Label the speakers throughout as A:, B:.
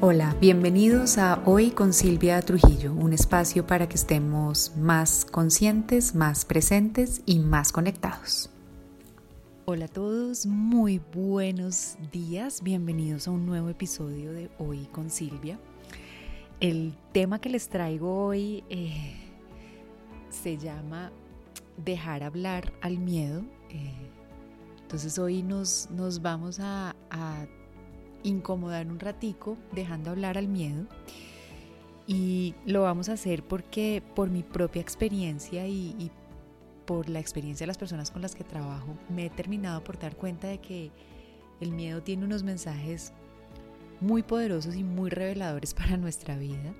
A: Hola, bienvenidos a Hoy con Silvia Trujillo, un espacio para que estemos más conscientes, más presentes y más conectados. Hola a todos, muy buenos días, bienvenidos a un nuevo episodio de Hoy con Silvia. El tema que les traigo hoy eh, se llama Dejar hablar al miedo. Eh, entonces hoy nos, nos vamos a, a incomodar un ratico, dejando hablar al miedo. Y lo vamos a hacer porque por mi propia experiencia y, por la experiencia de las personas con las que trabajo, me he terminado por dar cuenta de que el miedo tiene unos mensajes muy poderosos y muy reveladores para nuestra vida.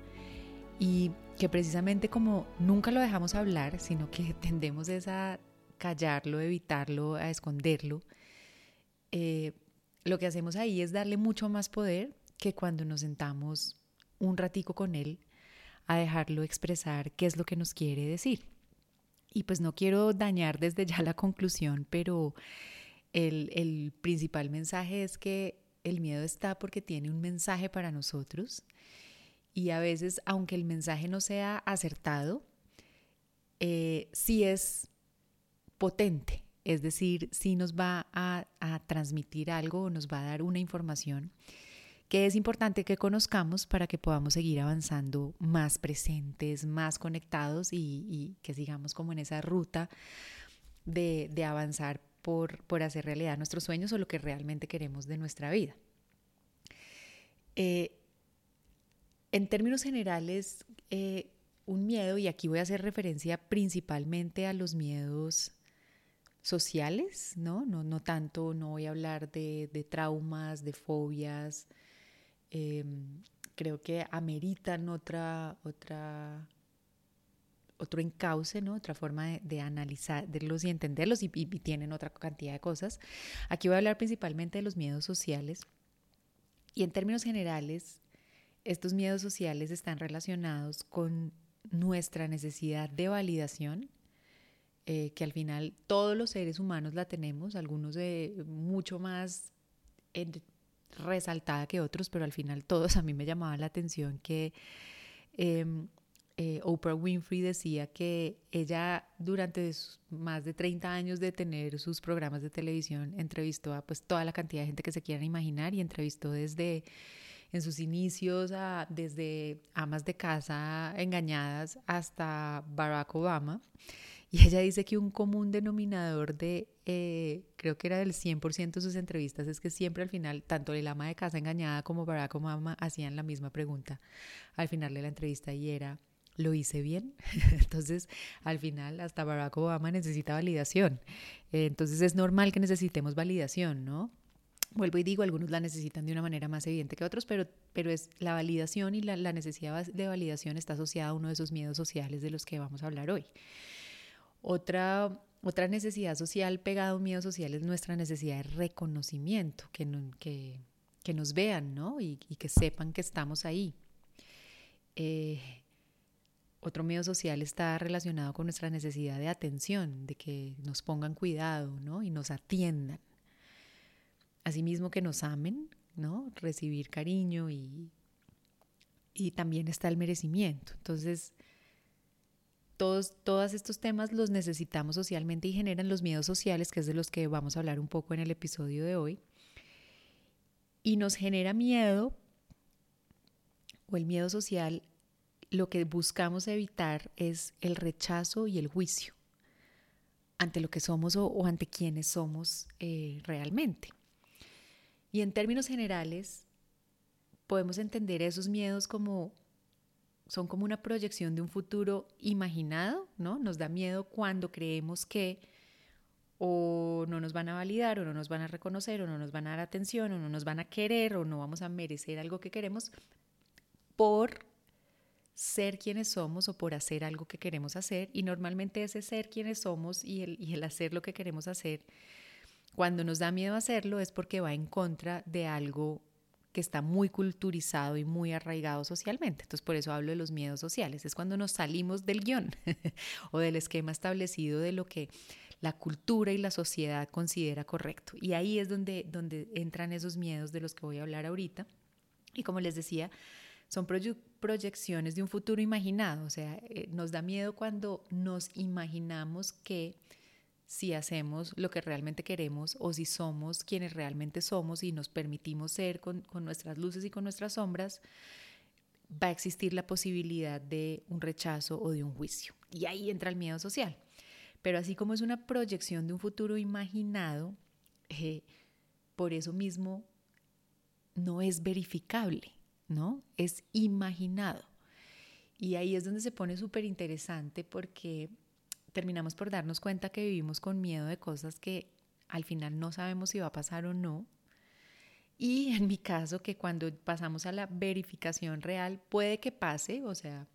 A: Y que precisamente como nunca lo dejamos hablar, sino que tendemos a callarlo, evitarlo, a esconderlo, eh, lo que hacemos ahí es darle mucho más poder que cuando nos sentamos un ratico con él a dejarlo expresar qué es lo que nos quiere decir. Y pues no quiero dañar desde ya la conclusión, pero el, el principal mensaje es que el miedo está porque tiene un mensaje para nosotros y a veces, aunque el mensaje no sea acertado, eh, sí es potente es decir, si nos va a, transmitir algo o nos va a dar una información que es importante que conozcamos para que podamos seguir avanzando más presentes, más conectados y, que sigamos como en esa ruta de, avanzar por, por, hacer realidad nuestros sueños o lo que realmente queremos de nuestra vida. Eh, en términos generales, eh, un miedo, y aquí voy a hacer referencia principalmente a los miedos sociales, ¿no? No, no tanto, no voy a hablar de, de traumas, de fobias. Em, creo que ameritan otra, otra, otro encauce, ¿no? Otra forma de, de analizarlos y entenderlos y, y, tienen otra cantidad de cosas. Aquí voy a hablar principalmente de los miedos sociales. Y en términos generales, estos miedos sociales están relacionados con nuestra necesidad de validación eh, que al final todos los seres humanos la tenemos, algunos de mucho más resaltada que otros, pero al final todos a mí me llamaba la atención que em, eh, Oprah Winfrey decía que ella durante más de 30 años de tener sus programas de televisión entrevistó a pues toda la cantidad de gente que se quieran imaginar y entrevistó desde en sus inicios a, desde amas de casa engañadas hasta Barack Obama. Y ella dice que un común denominador de, eh, creo que era del 100% de sus entrevistas, es que siempre al final, tanto el ama de casa engañada como Barack Obama hacían la misma pregunta al final de la entrevista y era, ¿lo hice bien? Entonces, al final, hasta Barack Obama necesita validación. entonces, es normal que necesitemos validación, ¿no? Vuelvo y digo, algunos la necesitan de una manera más evidente que otros, pero, pero es la validación y la necesidad de validación está asociada a uno de esos miedos sociales de los que vamos a hablar hoy. Otra, otra necesidad social pegada a un miedo social es nuestra necesidad de reconocimiento, que, que, que nos vean ¿no? y, que sepan que estamos ahí. Eh, otro miedo social está relacionado con nuestra necesidad de atención, de que nos pongan cuidado ¿no? y nos atiendan. Asimismo que nos amen, ¿no? recibir cariño y, y también está el merecimiento. Entonces, todos, estos temas los necesitamos socialmente y generan los miedos sociales, que es de los que vamos a hablar un poco en el episodio de hoy. Y nos genera miedo, o el miedo social, lo que buscamos evitar es el rechazo y el juicio ante lo que somos o, ante quienes somos eh, realmente. Y en términos generales, podemos entender esos miedos como son como una proyección de un futuro imaginado, ¿no? Nos da miedo cuando creemos que o no nos van a validar o no nos van a reconocer o no nos van a dar atención o no nos van a querer o no vamos a merecer algo que queremos por ser quienes somos o por hacer algo que queremos hacer y normalmente ese ser quienes somos y el, y el hacer lo que queremos hacer, cuando nos da miedo hacerlo es porque va en contra de algo está muy culturizado y muy arraigado socialmente. Entonces, por eso hablo de los miedos sociales. Es cuando nos salimos del guion o del esquema establecido de lo que la cultura y la sociedad considera correcto. Y ahí es donde, donde entran esos miedos de los que voy a hablar ahorita. Y como les decía, son proyecciones de un futuro imaginado, o sea, eh, nos da miedo cuando nos imaginamos que si hacemos lo que realmente queremos o si somos quienes realmente somos y nos permitimos ser con, con nuestras luces y con nuestras sombras, va a existir la posibilidad de un rechazo o de un juicio. Y ahí entra el miedo social. Pero así como es una proyección de un futuro imaginado, eh, por eso mismo no es verificable, ¿no? Es imaginado. Y ahí es donde se pone súper interesante porque terminamos por darnos cuenta que vivimos con miedo de cosas que al final no sabemos si va a pasar o no. Y en mi caso, que cuando pasamos a la verificación real, puede que pase, o sea,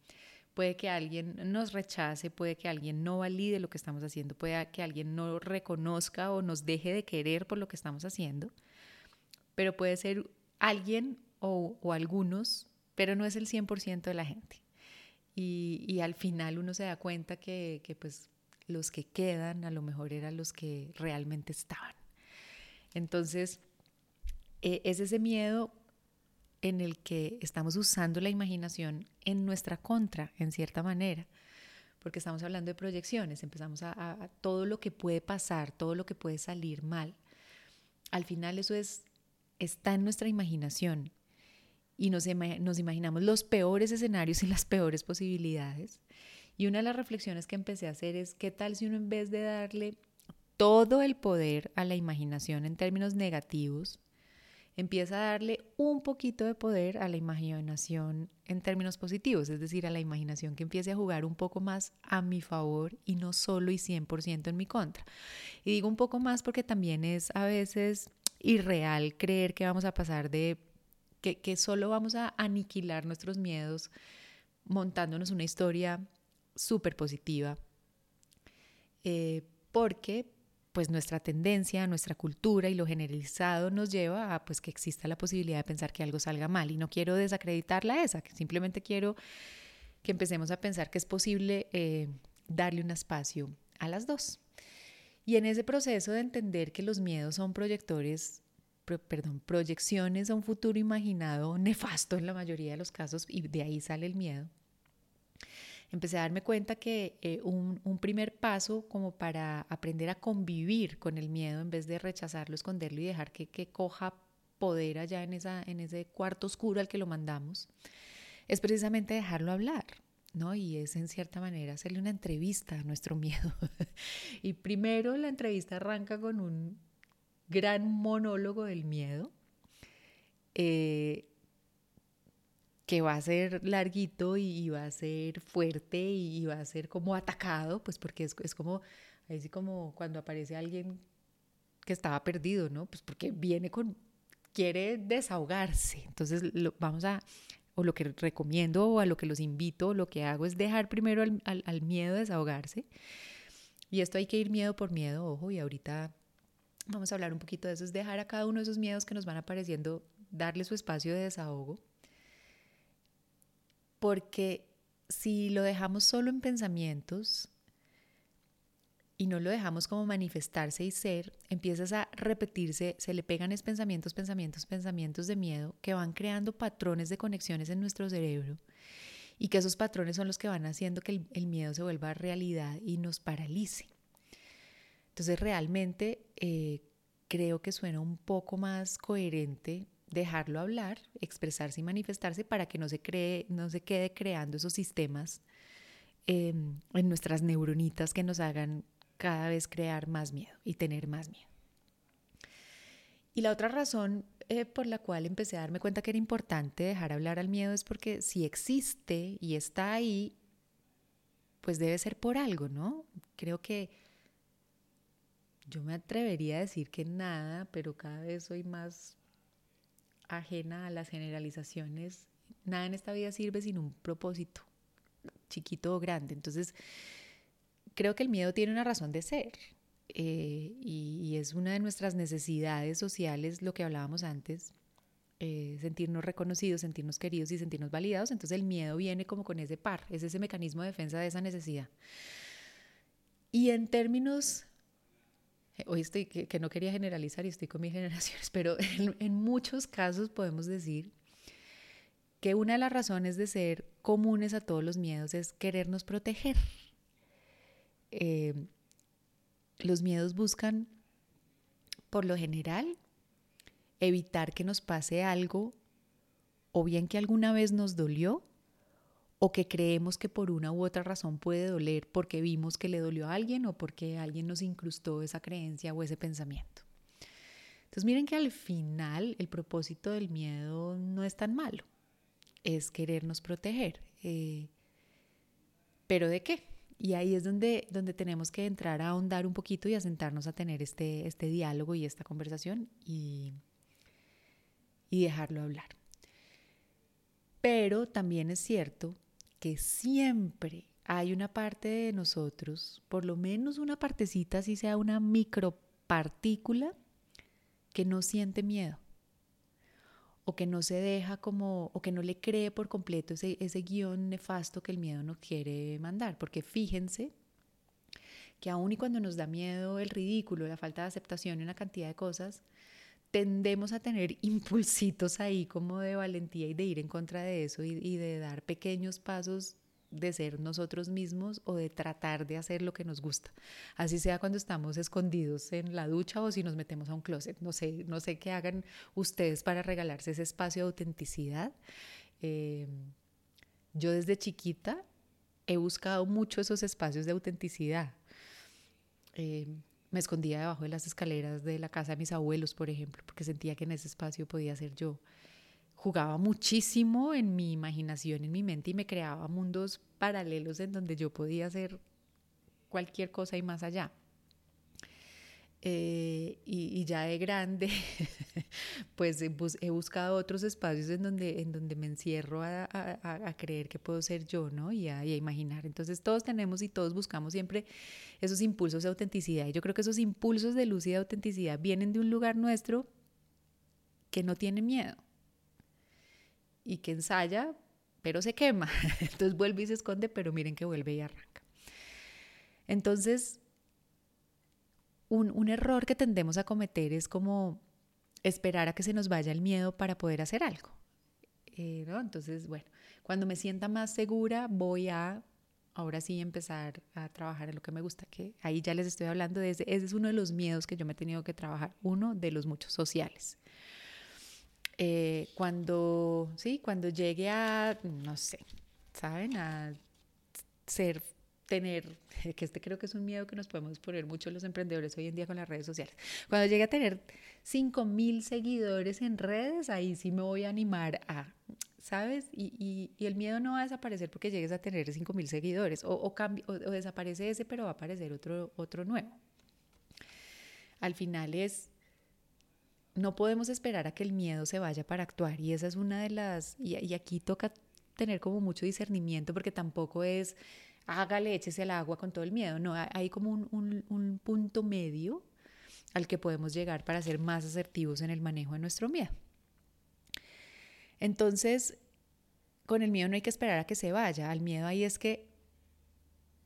A: puede que alguien nos rechace, puede que alguien no valide lo que estamos haciendo, puede que alguien no reconozca o nos deje de querer por lo que estamos haciendo, pero puede ser alguien o, algunos, pero no es el 100% de la gente. Y, al final uno se da cuenta que, pues los que quedan a lo mejor eran los que realmente estaban. Entonces, e, es ese miedo en el que estamos usando la imaginación en nuestra contra, en cierta manera, porque estamos hablando de proyecciones, empezamos a, todo lo que puede pasar, todo lo que puede salir mal. Al final eso es, está en nuestra imaginación y nos, nos imaginamos los peores escenarios y las peores posibilidades. Y una de las reflexiones que empecé a hacer es, ¿qué tal si uno en vez de darle todo el poder a la imaginación en términos negativos, empieza a darle un poquito de poder a la imaginación en términos positivos, es decir, a la imaginación que empiece a jugar un poco más a mi favor y no solo y 100% en mi contra. Y digo un poco más porque también es a veces irreal creer que vamos a pasar de que, solo vamos a aniquilar nuestros miedos montándonos una historia súper positiva. Eh, porque pues nuestra tendencia, nuestra cultura y lo generalizado nos lleva a pues que exista la posibilidad de pensar que algo salga mal y no quiero desacreditarla esa, que simplemente quiero que empecemos a pensar que es posible eh, darle un espacio a las dos. Y en ese proceso de entender que los miedos son proyectores, perdón, proyecciones a un futuro imaginado nefasto en la mayoría de los casos y de ahí sale el miedo empecé a darme cuenta que eh, un, primer paso como para aprender a convivir con el miedo en vez de rechazarlo, esconderlo y dejar que, coja poder allá en, esa, en ese cuarto oscuro al que lo mandamos, es precisamente dejarlo hablar. ¿no? Y es en cierta manera hacerle una entrevista a nuestro miedo. y primero la entrevista arranca con un gran monólogo del miedo. Eh, que va a ser larguito y, va a ser fuerte y, va a ser como atacado, pues porque es, como, así como cuando aparece alguien que estaba perdido, ¿no? Pues porque viene con, quiere desahogarse. Entonces lo, vamos a, o lo que recomiendo o a lo que los invito, lo que hago es dejar primero al, al miedo desahogarse. Y esto hay que ir miedo por miedo, ojo, y ahorita vamos a hablar un poquito de eso, es dejar a cada uno de esos miedos que nos van apareciendo, darle su espacio de desahogo porque si lo dejamos solo en pensamientos y no lo dejamos como manifestarse y ser, empiezas a repetirse, se le pegan es pensamientos, pensamientos, pensamientos de miedo que van creando patrones de conexiones en nuestro cerebro y que esos patrones son los que van haciendo que el, miedo se vuelva realidad y nos paralice. Entonces realmente eh, creo que suena un poco más coherente dejarlo hablar, expresarse y manifestarse para que no se, cree, no se quede creando esos sistemas em, en nuestras neuronitas que nos hagan cada vez crear más miedo y tener más miedo. Y la otra razón eh, por la cual empecé a darme cuenta que era importante dejar hablar al miedo es porque si existe y está ahí, pues debe ser por algo, ¿no? Creo que yo me atrevería a decir que nada, pero cada vez soy más ajena a las generalizaciones. Nada en esta vida sirve sin un propósito, chiquito o grande. Entonces, creo que el miedo tiene una razón de ser eh, y, es una de nuestras necesidades sociales, lo que hablábamos antes, eh, sentirnos reconocidos, sentirnos queridos y sentirnos validados. Entonces, el miedo viene como con ese par, es ese mecanismo de defensa de esa necesidad. Y en términos hoy estoy, que, no quería generalizar y estoy con mis generaciones, pero en, muchos casos podemos decir que una de las razones de ser comunes a todos los miedos es querernos proteger. Eh, los miedos buscan, por lo general, evitar que nos pase algo o bien que alguna vez nos dolió o que creemos que por una u otra razón puede doler porque vimos que le dolió a alguien o porque alguien nos incrustó esa creencia o ese pensamiento. Entonces miren que al final el propósito del miedo no es tan malo es querernos proteger. Eh, ¿Pero de qué? Y ahí es donde, donde tenemos que entrar a ahondar un poquito y a sentarnos a tener este, este diálogo y esta conversación y, y dejarlo hablar. Pero también es cierto que siempre hay una parte de nosotros, por lo menos una partecita, si sea una micropartícula, que no siente miedo o que no se deja como, o que no le cree por completo ese, ese guion nefasto que el miedo nos quiere mandar. Porque fíjense que aun y cuando nos da miedo el ridículo, la falta de aceptación y una cantidad de cosas, tendemos a tener impulsitos ahí como de valentía y de ir en contra de eso y, de dar pequeños pasos de ser nosotros mismos o de tratar de hacer lo que nos gusta. Así sea cuando estamos escondidos en la ducha o si nos metemos a un closet. No sé, no sé qué hagan ustedes para regalarse ese espacio de autenticidad. Eh, yo desde chiquita he buscado mucho esos espacios de autenticidad. Eh, me escondía debajo de las escaleras de la casa de mis abuelos, por ejemplo, porque sentía que en ese espacio podía ser yo jugaba muchísimo en mi imaginación, en mi mente y me creaba mundos paralelos en donde yo podía hacer cualquier cosa y más allá. Eh, y, ya de grande, pues he, buscado otros espacios en donde, en donde me encierro a, creer que puedo ser yo, ¿no? Y a, y a, imaginar. Entonces todos tenemos y todos buscamos siempre esos impulsos de autenticidad. Y yo creo que esos impulsos de luz y de autenticidad vienen de un lugar nuestro que no tiene miedo y que ensaya, pero se quema. Entonces vuelve y se esconde, pero miren que vuelve y arranca. Entonces, un, error que tendemos a cometer es como esperar a que se nos vaya el miedo para poder hacer algo. Eh, Entonces, bueno, cuando me sienta más segura, voy a ahora sí empezar a trabajar en lo que me gusta, que ahí ya les estoy hablando de ese, ese es uno de los miedos que yo me he tenido que trabajar, uno de los muchos sociales. Eh, cuando, sí, cuando llegue a, no sé, ¿saben? A ser, tener, que este creo que es un miedo que nos podemos poner mucho los emprendedores hoy en día con las redes sociales. Cuando llegue a tener 5 mil seguidores en redes, ahí sí me voy a animar a, ¿sabes? Y, y, el miedo no va a desaparecer porque llegues a tener 5 mil seguidores, o, o, o, desaparece ese, pero va a aparecer otro, otro nuevo. Al final es no podemos esperar a que el miedo se vaya para actuar y esa es una de las, y, aquí toca tener como mucho discernimiento porque tampoco es hágale, échese al agua con todo el miedo, no, hay como un, un punto medio al que podemos llegar para ser más asertivos en el manejo de nuestro miedo. Entonces, con el miedo no hay que esperar a que se vaya, al miedo ahí es que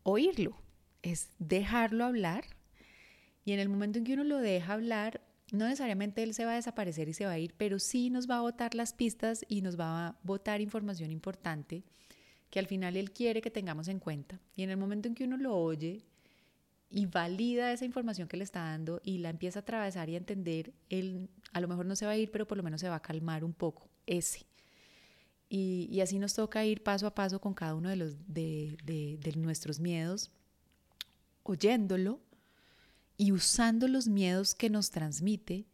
A: oírlo, es dejarlo hablar. Y en el momento en que uno lo deja hablar, no necesariamente él se va a desaparecer y se va a ir, pero sí nos va a botar las pistas y nos va a botar información importante que al final él quiere que tengamos en cuenta. Y en el momento en que uno lo oye y valida esa información que le está dando y la empieza a atravesar y a entender, él a lo mejor no se va a ir, pero por lo menos se va a calmar un poco ese. Y, así nos toca ir paso a paso con cada uno de, los, de, de nuestros miedos, oyéndolo y usando los miedos que nos transmite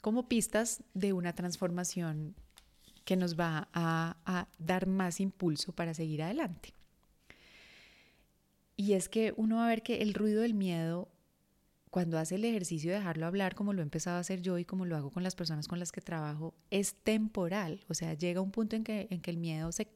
A: como pistas de una transformación que nos va a, dar más impulso para seguir adelante. Y es que uno va a ver que el ruido del miedo, cuando hace el ejercicio de dejarlo hablar, como lo he empezado a hacer yo y como lo hago con las personas con las que trabajo, es temporal. O sea, llega un punto en que, en que el miedo se,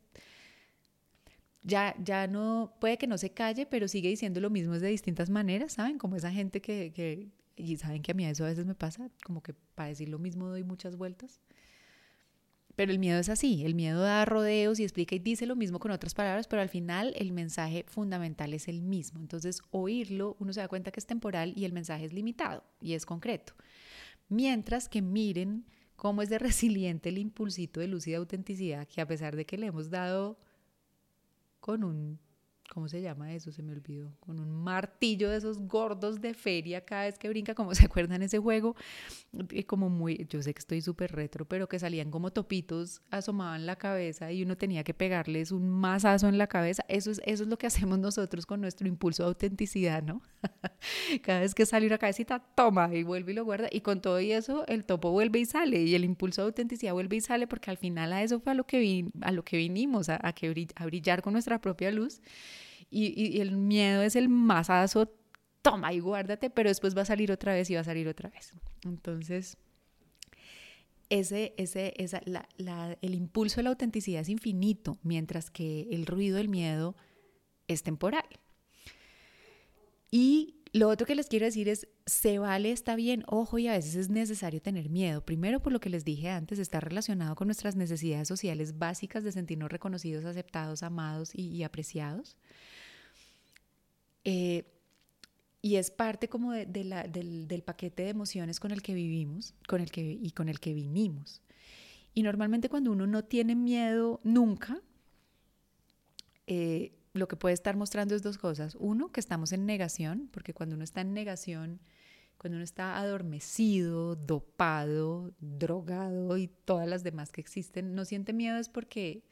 A: ya, ya no, puede que no se calle, pero sigue diciendo lo mismo de distintas maneras, ¿saben? Como esa gente que, que, y saben que a mí eso a veces me pasa, como que para decir lo mismo doy muchas vueltas. Pero el miedo es así, el miedo da rodeos y explica y dice lo mismo con otras palabras, pero al final el mensaje fundamental es el mismo. Entonces, oírlo, uno se da cuenta que es temporal y el mensaje es limitado y es concreto. Mientras que miren cómo es de resiliente el impulsito de luz y autenticidad que a pesar de que le hemos dado con un ¿cómo se llama eso? Se me olvidó, con un martillo de esos gordos de feria cada vez que brinca, como se acuerdan ese juego, como muy, yo sé que estoy súper retro, pero que salían como topitos, asomaban la cabeza y uno tenía que pegarles un mazazo en la cabeza. Eso es, eso es lo que hacemos nosotros con nuestro impulso de autenticidad, ¿no? cada vez que sale una cabecita, toma y vuelve y lo guarda. Y con todo y eso, el topo vuelve y sale y el impulso de autenticidad vuelve y sale porque al final a eso fue a lo que, a lo que vinimos, a, que, a brillar con nuestra propia luz y, el miedo es el masazo, toma y guárdate, pero después va a salir otra vez y va a salir otra vez. Entonces, ese, ese, esa, el impulso de la autenticidad es infinito, mientras que el ruido del miedo es temporal. Y lo otro que les quiero decir es, se vale, está bien, ojo, y a veces es necesario tener miedo. Primero, por lo que les dije antes, está relacionado con nuestras necesidades sociales básicas de sentirnos reconocidos, aceptados, amados y apreciados. Eh, y es parte como de, del, paquete de emociones con el que vivimos con el que, y con el que vinimos. Y normalmente cuando uno no tiene miedo nunca, eh, lo que puede estar mostrando es dos cosas. Uno, que estamos en negación, porque cuando uno está en negación, cuando uno está adormecido, dopado, drogado y todas las demás que existen, no siente miedo es porque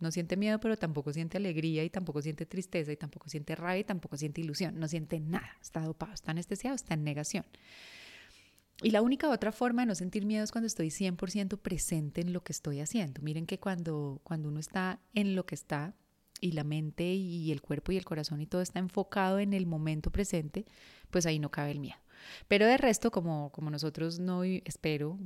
A: no siente miedo, pero tampoco siente alegría y tampoco siente tristeza y tampoco siente rabia y tampoco siente ilusión. No siente nada. Está dopado, está anestesiado, está en negación. Y la única otra forma de no sentir miedo es cuando estoy 100% presente en lo que estoy haciendo. Miren que cuando, cuando uno está en lo que está y la mente y el cuerpo y el corazón y todo está enfocado en el momento presente, pues ahí no cabe el miedo. Pero de resto, como, como nosotros no, espero,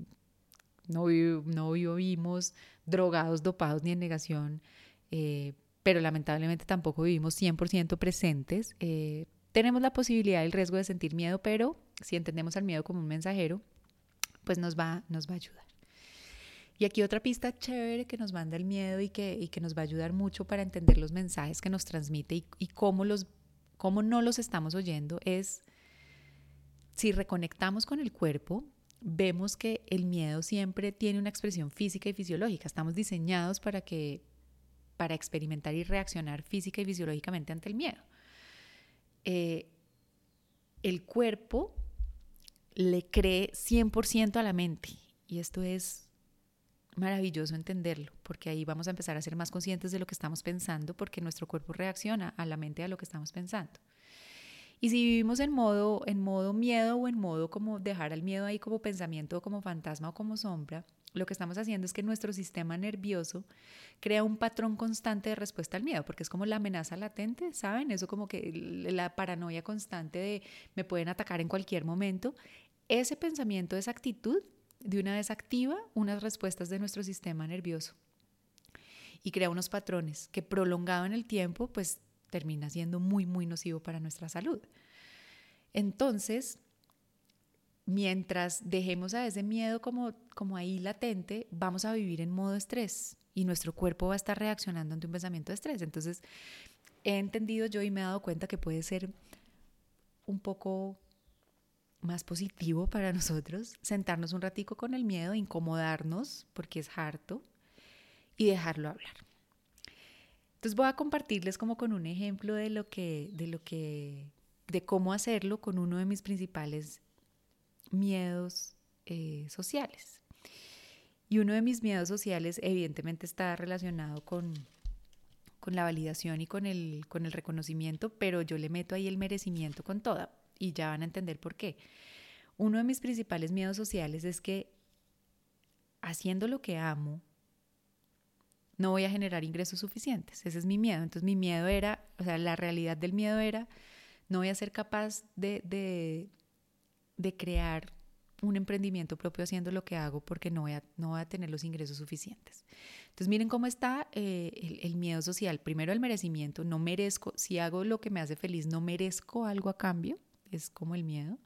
A: no, no vivimos drogados, dopados ni en negación, eh, pero lamentablemente tampoco vivimos 100% presentes. Eh, tenemos la posibilidad y el riesgo de sentir miedo, pero si entendemos al miedo como un mensajero, pues nos va, nos va a ayudar. Y aquí otra pista chévere que nos manda el miedo y que, y que nos va a ayudar mucho para entender los mensajes que nos transmite y, y cómo, los, cómo no los estamos oyendo es si reconectamos con el cuerpo, vemos que el miedo siempre tiene una expresión física y fisiológica. Estamos diseñados para que para experimentar y reaccionar física y fisiológicamente ante el miedo. Eh, el cuerpo le cree 100% a la mente y esto es maravilloso entenderlo, porque ahí vamos a empezar a ser más conscientes de lo que estamos pensando, porque nuestro cuerpo reacciona a la mente a lo que estamos pensando. Y si vivimos en modo, en modo miedo o en modo como dejar al miedo ahí como pensamiento o como fantasma o como sombra, lo que estamos haciendo es que nuestro sistema nervioso crea un patrón constante de respuesta al miedo, porque es como la amenaza latente, ¿saben? Eso como que la paranoia constante de me pueden atacar en cualquier momento. Ese pensamiento, esa actitud, de una vez activa unas respuestas de nuestro sistema nervioso y crea unos patrones que prolongado en el tiempo, pues termina siendo muy, muy nocivo para nuestra salud. Entonces, mientras dejemos a ese miedo como, como ahí latente, vamos a vivir en modo estrés y nuestro cuerpo va a estar reaccionando ante un pensamiento de estrés. Entonces, he entendido yo y me he dado cuenta que puede ser un poco más positivo para nosotros sentarnos un ratico con el miedo, incomodarnos porque es harto y dejarlo hablar. Entonces voy a compartirles como con un ejemplo de lo que, de lo que, de cómo hacerlo con uno de mis principales miedos eh, sociales. Y uno de mis miedos sociales evidentemente está relacionado con, con la validación y con el, con el reconocimiento, pero yo le meto ahí el merecimiento con toda y ya van a entender por qué. Uno de mis principales miedos sociales es que haciendo lo que amo, no voy a generar ingresos suficientes. Ese es mi miedo. Entonces mi miedo era, o sea, la realidad del miedo era, no voy a ser capaz de, de, crear un emprendimiento propio haciendo lo que hago porque no voy a, no voy a tener los ingresos suficientes. Entonces miren cómo está eh, el, el, miedo social. Primero el merecimiento, no merezco, si hago lo que me hace feliz, no merezco algo a cambio, es como el miedo.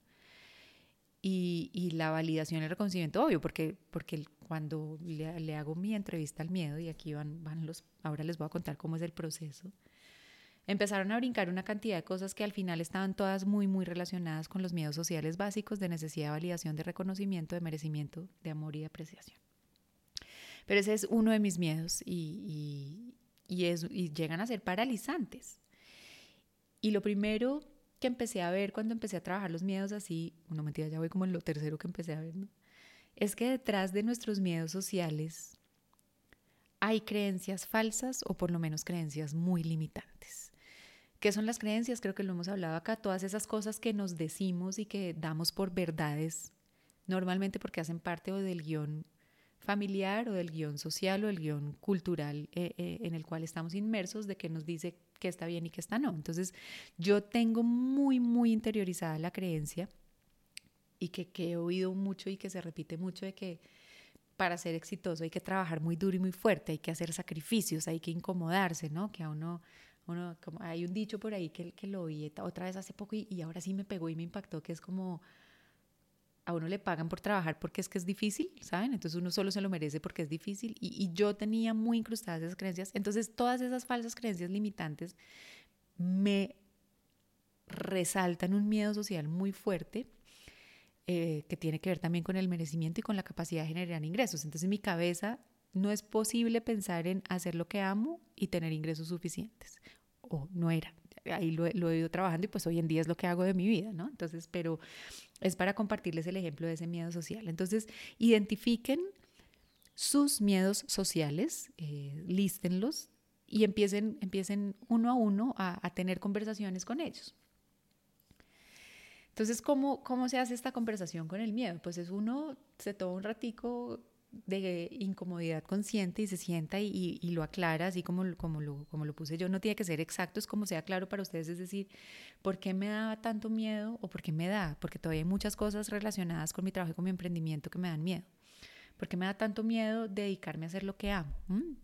A: Y, y la validación y el reconocimiento, obvio, porque, porque cuando le, hago mi entrevista al miedo, y aquí van, van los, ahora les voy a contar cómo es el proceso. empezaron a brincar una cantidad de cosas que al final estaban todas muy, muy relacionadas con los miedos sociales básicos de necesidad de validación, de reconocimiento, de merecimiento, de amor y de apreciación. Pero ese es uno de mis miedos y, y, y llegan a ser paralizantes. Y lo primero que empecé a ver cuando empecé a trabajar los miedos así, no mentira, ya voy como en lo tercero que empecé a ver, ¿no? Es que detrás de nuestros miedos sociales hay creencias falsas o por lo menos creencias muy limitantes. ¿Qué son las creencias? Creo que lo hemos hablado acá, todas esas cosas que nos decimos y que damos por verdades, normalmente porque hacen parte del guion familiar o del guion social o del guion cultural eh, eh, en el cual estamos inmersos, de que nos dice que está bien y que está no. Entonces, yo tengo muy, muy interiorizada la creencia y que, que he oído mucho y que se repite mucho de que para ser exitoso hay que trabajar muy duro y muy fuerte, hay que hacer sacrificios, hay que incomodarse, ¿no? Que a uno, uno como, hay un dicho por ahí que, que lo oí otra vez hace poco y, y, ahora sí me pegó y me impactó, que es como, a uno le pagan por trabajar porque es que es difícil, ¿saben? Entonces uno solo se lo merece porque es difícil y, y yo tenía muy incrustadas esas creencias, entonces todas esas falsas creencias limitantes me resaltan un miedo social muy fuerte eh, que tiene que ver también con el merecimiento y con la capacidad de generar ingresos. Entonces en mi cabeza no es posible pensar en hacer lo que amo y tener ingresos suficientes. O no era. Ahí lo, he ido trabajando y pues hoy en día es lo que hago de mi vida, ¿no? Entonces, pero es para compartirles el ejemplo de ese miedo social. Entonces, identifiquen sus miedos sociales, eh, lístenlos y empiecen, empiecen uno a uno a tener conversaciones con ellos. Entonces, ¿cómo, ¿cómo se hace esta conversación con el miedo? Pues es uno, se toma un ratico de incomodidad consciente y se sienta y, lo aclara, así como, como, lo, puse yo, no tiene que ser exacto, es como sea claro para ustedes, es decir, ¿por qué me da tanto miedo o por qué me da? Porque todavía hay muchas cosas relacionadas con mi trabajo y con mi emprendimiento que me dan miedo. ¿Por qué me da tanto miedo dedicarme a hacer lo que amo? ¿Mm?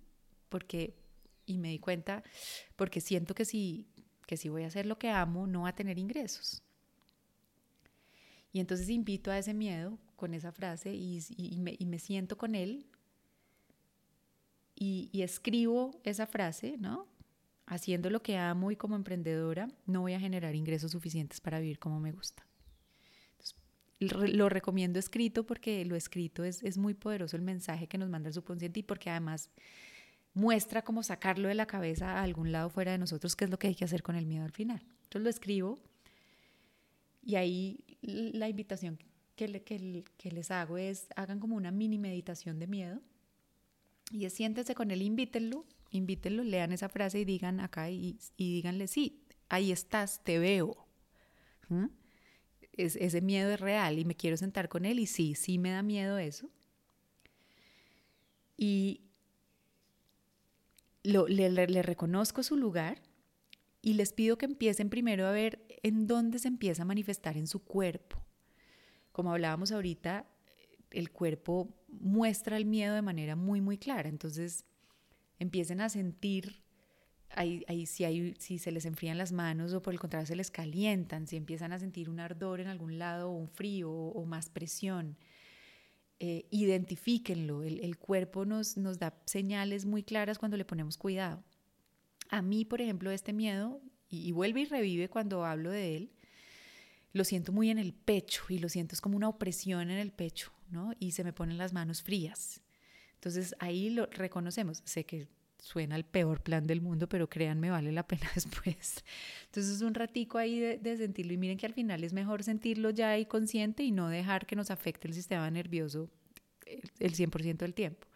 A: Porque, y me di cuenta, porque siento que si, que si voy a hacer lo que amo, no va a tener ingresos. Y entonces invito a ese miedo con esa frase y, me, siento con él y, escribo esa frase, ¿no? Haciendo lo que amo y como emprendedora no voy a generar ingresos suficientes para vivir como me gusta. Lo recomiendo escrito porque lo escrito es, es muy poderoso el mensaje que nos manda el subconsciente y porque además muestra cómo sacarlo de la cabeza a algún lado fuera de nosotros, que es lo que hay que hacer con el miedo al final. Entonces lo escribo y ahí la invitación que, les hago es hagan como una mini meditación de miedo y es siéntense con él, invítenlo, invítenlo, lean esa frase y digan acá y, díganle, sí, ahí estás, te veo. ¿Mm? Es, ese miedo es real y me quiero sentar con él y sí, sí me da miedo eso. Y le reconozco su lugar y les pido que empiecen primero a ver en dónde se empieza a manifestar en su cuerpo. Como hablábamos ahorita, el cuerpo muestra el miedo de manera muy, muy clara. Entonces, empiecen a sentir ahí, ahí, si, hay, si se les enfrían las manos o por el contrario se les calientan, si empiezan a sentir un ardor en algún lado o un frío o, más presión. Eh, identifíquenlo, el, el, cuerpo nos, nos da señales muy claras cuando le ponemos cuidado. A mí, por ejemplo, este miedo, y, y vuelve y revive cuando hablo de él, lo siento muy en el pecho y lo siento es como una opresión en el pecho, ¿no? Y se me ponen las manos frías. Entonces ahí lo reconocemos. Sé que suena el peor plan del mundo, pero créanme, vale la pena después. Entonces un ratico ahí de, de, sentirlo y miren que al final es mejor sentirlo ya ahí consciente y no dejar que nos afecte el sistema nervioso el 100% del tiempo.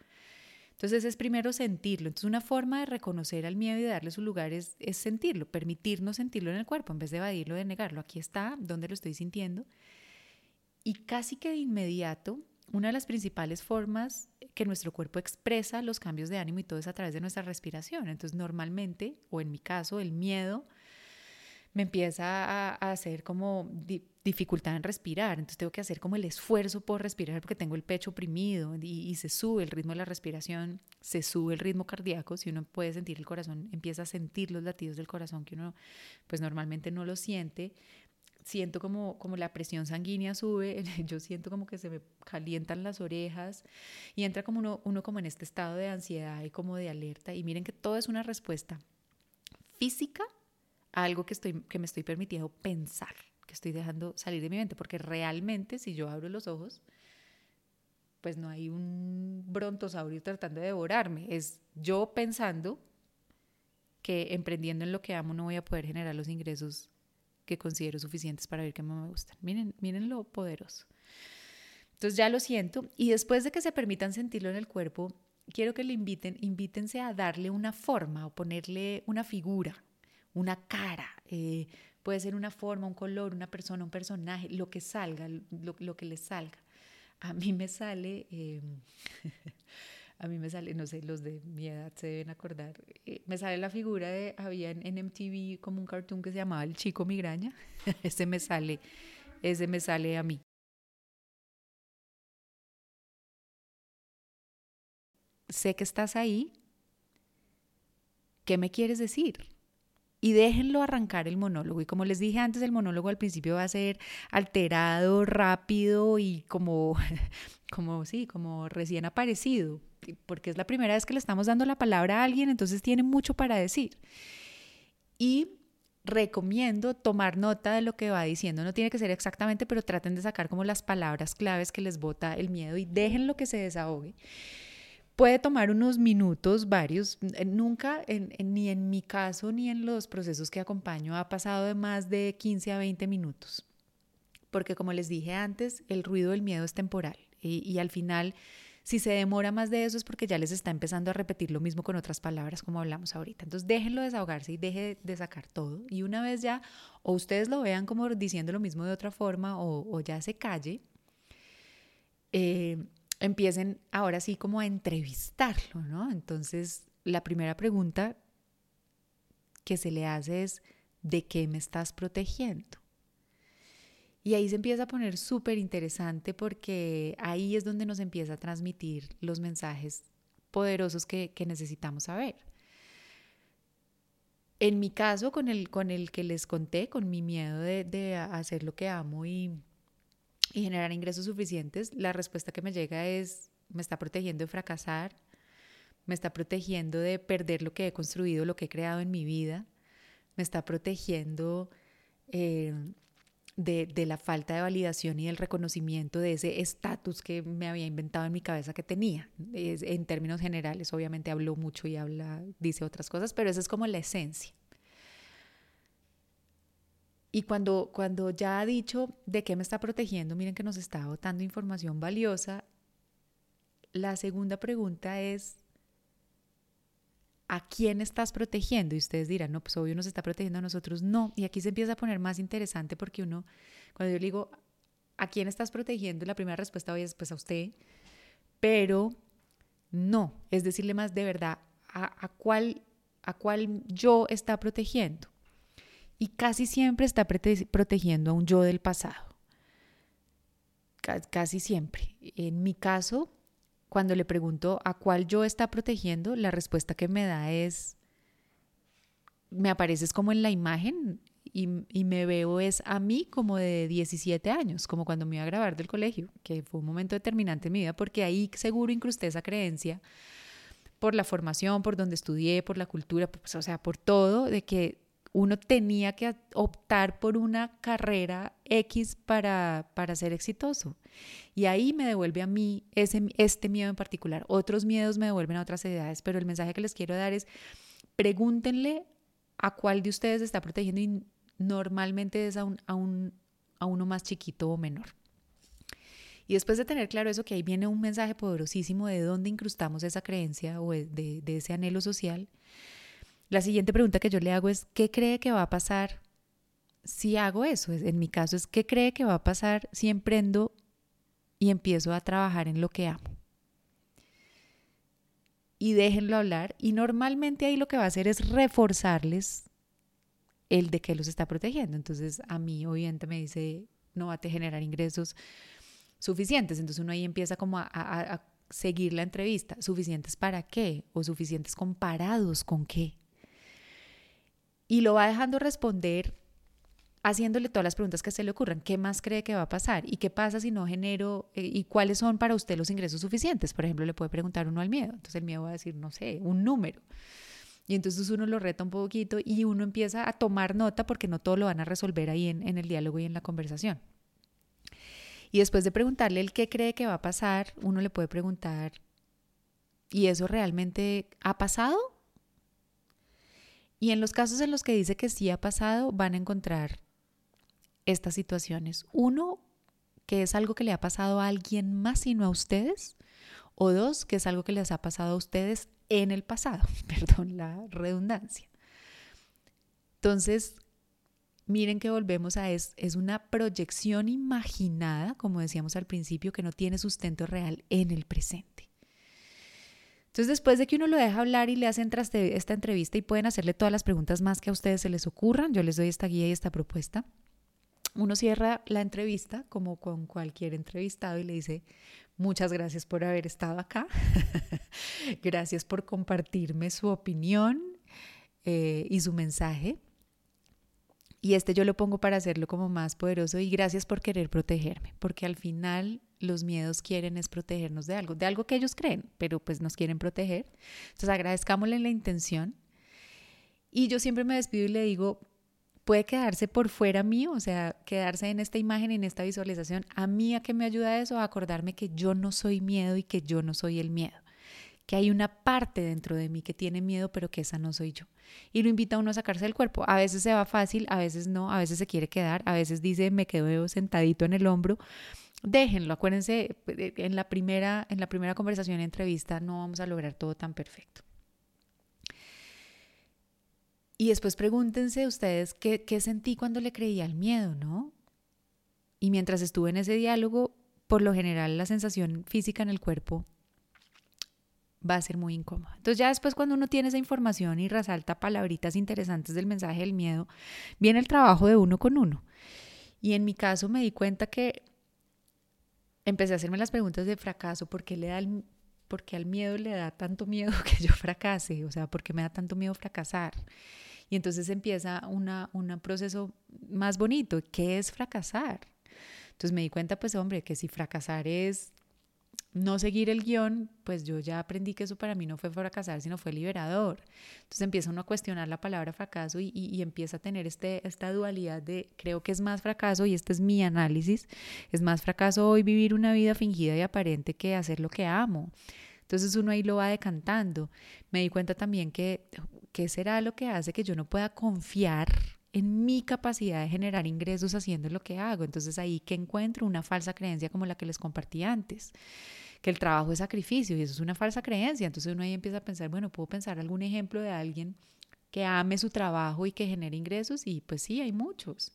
A: Entonces es primero sentirlo. Entonces una forma de reconocer al miedo y de darle su lugar es, es sentirlo, permitirnos sentirlo en el cuerpo en vez de evadirlo, de negarlo. Aquí está, donde lo estoy sintiendo. Y casi que de inmediato, una de las principales formas que nuestro cuerpo expresa los cambios de ánimo y todo es a través de nuestra respiración. Entonces normalmente, o en mi caso, el miedo me empieza a, hacer como di dificultad en respirar, entonces tengo que hacer como el esfuerzo por respirar porque tengo el pecho oprimido y, y, se sube el ritmo de la respiración, se sube el ritmo cardíaco, si uno puede sentir el corazón, empieza a sentir los latidos del corazón que uno pues normalmente no lo siente, siento como, como la presión sanguínea sube, yo siento como que se me calientan las orejas y entra como uno, uno como en este estado de ansiedad y como de alerta. Y miren que todo es una respuesta física algo que, estoy, que me estoy permitiendo pensar, que estoy dejando salir de mi mente, porque realmente si yo abro los ojos, pues no hay un brontosaurio tratando de devorarme, es yo pensando que emprendiendo en lo que amo no voy a poder generar los ingresos que considero suficientes para ver que me gustan. Miren, miren lo poderoso. Entonces ya lo siento y después de que se permitan sentirlo en el cuerpo, quiero que le inviten, invítense a darle una forma o ponerle una figura, una cara. Eh, puede ser una forma, un color, una persona, un personaje, lo que salga, lo, que les salga. A mí me sale, em, a mí me sale, no sé, los de mi edad se deben acordar, eh, me sale la figura de, había en, en, MTV como un cartoon que se llamaba El Chico Migraña, ese me sale, ese me sale a mí. sé que estás ahí, ¿qué me quieres decir? Y déjenlo arrancar el monólogo. Y como les dije antes, el monólogo al principio va a ser alterado, rápido y como, como sí, como recién aparecido, porque es la primera vez que le estamos dando la palabra a alguien, entonces tiene mucho para decir. Y recomiendo tomar nota de lo que va diciendo. No tiene que ser exactamente, pero traten de sacar como las palabras claves que les bota el miedo y déjenlo que se desahogue puede tomar unos minutos, varios. Eh, nunca, ni en mi caso, ni en los procesos que acompaño, ha pasado de más de 15 a 20 minutos. Porque como les dije antes, el ruido del miedo es temporal. Y, al final, si se demora más de eso es porque ya les está empezando a repetir lo mismo con otras palabras, como hablamos ahorita. Entonces, déjenlo desahogarse y deje de sacar todo. Y una vez ya, o ustedes lo vean como diciendo lo mismo de otra forma, o, ya se calle. Eh, empiecen ahora sí como a entrevistarlo, ¿no? Entonces, la primera pregunta que se le hace es, ¿de qué me estás protegiendo? Y ahí se empieza a poner súper interesante porque ahí es donde nos empieza a transmitir los mensajes poderosos que, necesitamos saber. En mi caso, con el, con el que les conté, con mi miedo de, de hacer lo que amo y y generar ingresos suficientes, la respuesta que me llega es, me está protegiendo de fracasar, me está protegiendo de perder lo que he construido, lo que he creado en mi vida, me está protegiendo eh, de, la falta de validación y del reconocimiento de ese estatus que me había inventado en mi cabeza que tenía. en términos generales, obviamente hablo mucho y habla, dice otras cosas, pero esa es como la esencia. Y cuando, cuando ya ha dicho de qué me está protegiendo, miren que nos está dando información valiosa, la segunda pregunta es, ¿a quién estás protegiendo? Y ustedes dirán, no, pues obvio nos está protegiendo a nosotros. No, y aquí se empieza a poner más interesante porque uno, cuando yo le digo, ¿a quién estás protegiendo? La primera respuesta hoy es, pues a usted, pero no, es decirle más de verdad, ¿a, a cuál, a cuál yo está protegiendo? Y casi siempre está protegiendo a un yo del pasado. Casi siempre. En mi caso, cuando le pregunto a cuál yo está protegiendo, la respuesta que me da es, me apareces como en la imagen y, me veo es a mí como de 17 años, como cuando me iba a grabar del colegio, que fue un momento determinante en mi vida, porque ahí seguro incrusté esa creencia por la formación, por donde estudié, por la cultura, pues, o sea, por todo, de que uno tenía que optar por una carrera X para, para ser exitoso. Y ahí me devuelve a mí ese, este miedo en particular. Otros miedos me devuelven a otras edades, pero el mensaje que les quiero dar es, pregúntenle a cuál de ustedes está protegiendo y normalmente es a, un, a, un, a uno más chiquito o menor. Y después de tener claro eso, que ahí viene un mensaje poderosísimo de dónde incrustamos esa creencia o de, de ese anhelo social, la siguiente pregunta que yo le hago es, ¿qué cree que va a pasar si hago eso? En mi caso es, ¿qué cree que va a pasar si emprendo y empiezo a trabajar en lo que amo? Y déjenlo hablar. Y normalmente ahí lo que va a hacer es reforzarles el de que los está protegiendo. Entonces a mí obviamente me dice, no va a generar ingresos suficientes. Entonces uno ahí empieza como a, a seguir la entrevista. ¿Suficientes para qué? ¿O suficientes comparados con qué? Y lo va dejando responder haciéndole todas las preguntas que se le ocurran. ¿Qué más cree que va a pasar? ¿Y qué pasa si no genero? Eh, ¿Y cuáles son para usted los ingresos suficientes? Por ejemplo, le puede preguntar uno al miedo. Entonces el miedo va a decir, no sé, un número. Y entonces uno lo reta un poquito y uno empieza a tomar nota porque no todo lo van a resolver ahí en, en el diálogo y en la conversación. Y después de preguntarle el qué cree que va a pasar, uno le puede preguntar, ¿y eso realmente ha pasado? Y en los casos en los que dice que sí ha pasado, van a encontrar estas situaciones. Uno, que es algo que le ha pasado a alguien más y no a ustedes. O dos, que es algo que les ha pasado a ustedes en el pasado. Perdón la redundancia. Entonces, miren que volvemos a es, es una proyección imaginada, como decíamos al principio, que no tiene sustento real en el presente. Entonces, después de que uno lo deja hablar y le hacen esta entrevista y pueden hacerle todas las preguntas más que a ustedes se les ocurran, yo les doy esta guía y esta propuesta. Uno cierra la entrevista como con cualquier entrevistado y le dice, muchas gracias por haber estado acá, gracias por compartirme su opinión eh, y su mensaje. Y este yo lo pongo para hacerlo como más poderoso y gracias por querer protegerme, porque al final los miedos quieren es protegernos de algo, de algo que ellos creen, pero pues nos quieren proteger. Entonces agradezcámosle la intención. Y yo siempre me despido y le digo, puede quedarse por fuera mío, o sea, quedarse en esta imagen, en esta visualización. A mí a qué me ayuda eso, a acordarme que yo no soy miedo y que yo no soy el miedo que hay una parte dentro de mí que tiene miedo, pero que esa no soy yo. Y lo invita a uno a sacarse del cuerpo. A veces se va fácil, a veces no, a veces se quiere quedar, a veces dice me quedo sentadito en el hombro. Déjenlo, acuérdense, en la primera, en la primera conversación, entrevista, no vamos a lograr todo tan perfecto. Y después pregúntense ustedes qué, qué sentí cuando le creía al miedo, ¿no? Y mientras estuve en ese diálogo, por lo general la sensación física en el cuerpo va a ser muy incómodo. Entonces ya después cuando uno tiene esa información y resalta palabritas interesantes del mensaje del miedo, viene el trabajo de uno con uno. Y en mi caso me di cuenta que empecé a hacerme las preguntas de fracaso, ¿por qué, le da porque al miedo le da tanto miedo que yo fracase? O sea, ¿por qué me da tanto miedo fracasar? Y entonces empieza una, un proceso más bonito, ¿qué es fracasar? Entonces me di cuenta, pues hombre, que si fracasar es no seguir el guion, pues yo ya aprendí que eso para mí no fue fracasar, sino fue liberador. Entonces empieza uno a cuestionar la palabra fracaso y, empieza a tener este, esta dualidad de creo que es más fracaso y este es mi análisis, es más fracaso hoy vivir una vida fingida y aparente que hacer lo que amo. Entonces uno ahí lo va decantando. Me di cuenta también que, ¿qué será lo que hace que yo no pueda confiar en mi capacidad de generar ingresos haciendo lo que hago. Entonces ahí que encuentro una falsa creencia como la que les compartí antes, que el trabajo es sacrificio y eso es una falsa creencia. Entonces uno ahí empieza a pensar, bueno, puedo pensar algún ejemplo de alguien que ame su trabajo y que genere ingresos y pues sí, hay muchos.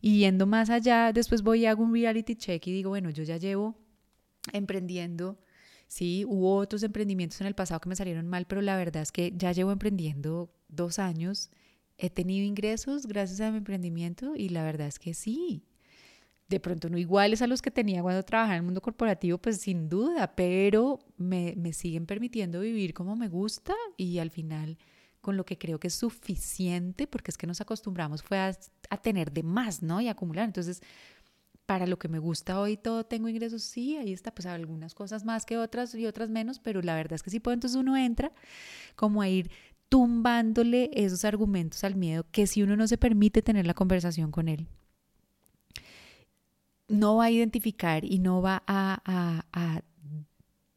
A: Y yendo más allá, después voy y hago un reality check y digo, bueno, yo ya llevo emprendiendo, sí, hubo otros emprendimientos en el pasado que me salieron mal, pero la verdad es que ya llevo emprendiendo dos años he tenido ingresos gracias a mi emprendimiento y la verdad es que sí. De pronto no iguales a los que tenía cuando trabajaba en el mundo corporativo, pues sin duda, pero me, me siguen permitiendo vivir como me gusta y al final con lo que creo que es suficiente, porque es que nos acostumbramos fue a, a tener de más, ¿no? Y acumular. Entonces, para lo que me gusta hoy todo tengo ingresos, sí, ahí está, pues algunas cosas más que otras y otras menos, pero la verdad es que sí puedo, entonces uno entra como a ir tumbándole esos argumentos al miedo que si uno no se permite tener la conversación con él, no va a identificar y no va a, a,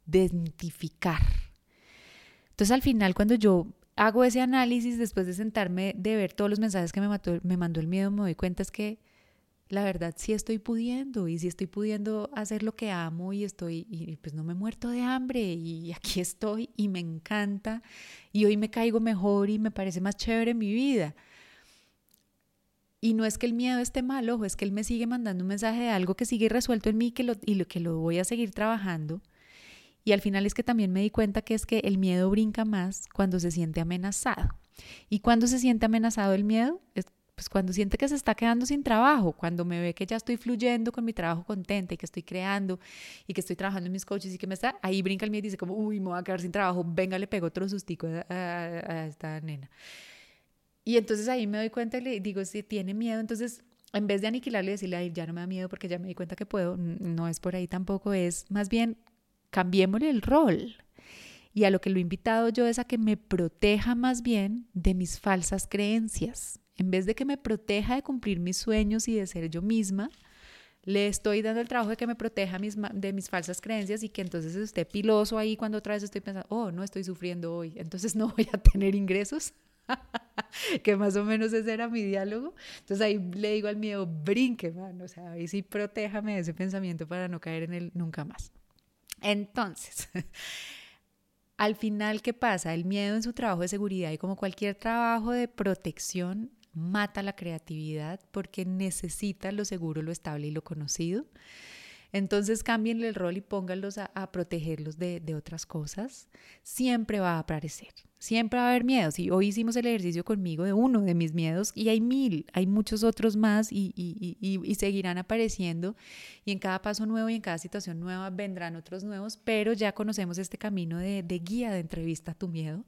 A: identificar. Entonces al final cuando yo hago ese análisis después de sentarme, de ver todos los mensajes que me, me mandó el miedo, me doy cuenta es que la verdad sí estoy pudiendo y sí estoy pudiendo hacer lo que amo y estoy, pues no me he muerto de hambre y aquí estoy y me encanta y hoy me caigo mejor y me parece más chévere mi vida. Y no es que el miedo esté mal, ojo, es que él me sigue mandando un mensaje de algo que sigue resuelto en mí que lo, y lo, que lo voy a seguir trabajando. Y al final es que también me di cuenta que es que el miedo brinca más cuando se siente amenazado. Y cuando se siente amenazado el miedo, es pues cuando siente que se está quedando sin trabajo, cuando me ve que ya estoy fluyendo con mi trabajo contenta y que estoy creando y que estoy trabajando en mis coaches y que me está, ahí brinca el miedo y dice como, uy, me voy a quedar sin trabajo, venga, le pego otro sustico a, esta nena. Y entonces ahí me doy cuenta y le digo, si tiene miedo, entonces en vez de aniquilarle y decirle, ay, ya no me da miedo porque ya me di cuenta que puedo, no es por ahí tampoco, es más bien cambiémosle el rol. Y a lo que lo he invitado yo es a que me proteja más bien de mis falsas creencias. En vez de que me proteja de cumplir mis sueños y de ser yo misma, le estoy dando el trabajo de que me proteja mis, de mis falsas creencias y que entonces esté piloso ahí cuando otra vez estoy pensando, oh, no estoy sufriendo hoy, entonces no voy a tener ingresos. que más o menos ese era mi diálogo. Entonces ahí le digo al miedo, brinque, man, o sea, ahí sí protéjame de ese pensamiento para no caer en él nunca más. Entonces, al final, ¿qué pasa? El miedo en su trabajo de seguridad y como cualquier trabajo de protección mata la creatividad porque necesita lo seguro, lo estable y lo conocido. Entonces cámbienle el rol y pónganlos a, protegerlos de, otras cosas. Siempre va a aparecer, siempre va a haber miedos. Y hoy hicimos el ejercicio conmigo de uno de mis miedos y hay mil, hay muchos otros más y, seguirán apareciendo. Y en cada paso nuevo y en cada situación nueva vendrán otros nuevos, pero ya conocemos este camino de, de guía de entrevista a tu miedo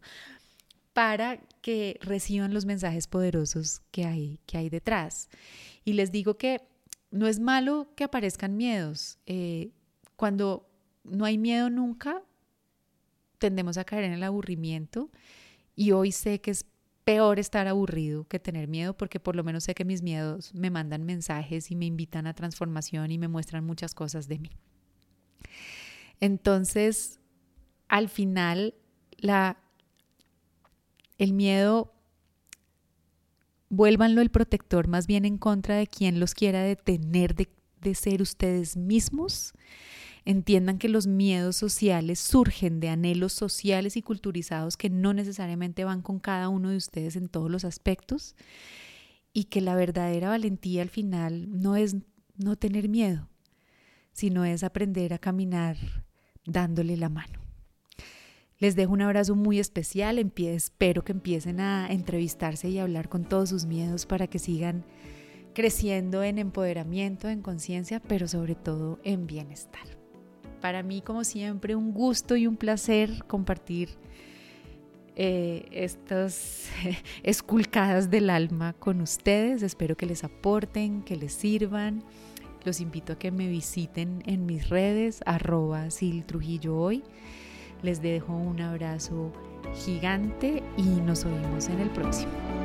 A: para que reciban los mensajes poderosos que hay, que hay detrás. Y les digo que no es malo que aparezcan miedos. Eh, cuando no hay miedo nunca, tendemos a caer en el aburrimiento y hoy sé que es peor estar aburrido que tener miedo porque por lo menos sé que mis miedos me mandan mensajes y me invitan a transformación y me muestran muchas cosas de mí. Entonces, al final, la el miedo, vuélvanlo el protector más bien en contra de quien los quiera detener de, de ser ustedes mismos. Entiendan que los miedos sociales surgen de anhelos sociales y culturizados que no necesariamente van con cada uno de ustedes en todos los aspectos y que la verdadera valentía al final no es no tener miedo, sino es aprender a caminar dándole la mano. Les dejo un abrazo muy especial. Espero que empiecen a entrevistarse y hablar con todos sus miedos para que sigan creciendo en empoderamiento, en conciencia, pero sobre todo en bienestar. Para mí, como siempre, un gusto y un placer compartir eh, estas esculcadas del alma con ustedes. Espero que les aporten, que les sirvan. Los invito a que me visiten en mis redes, arroba Sil Trujillo hoy. Les dejo un abrazo gigante y nos oímos en el próximo.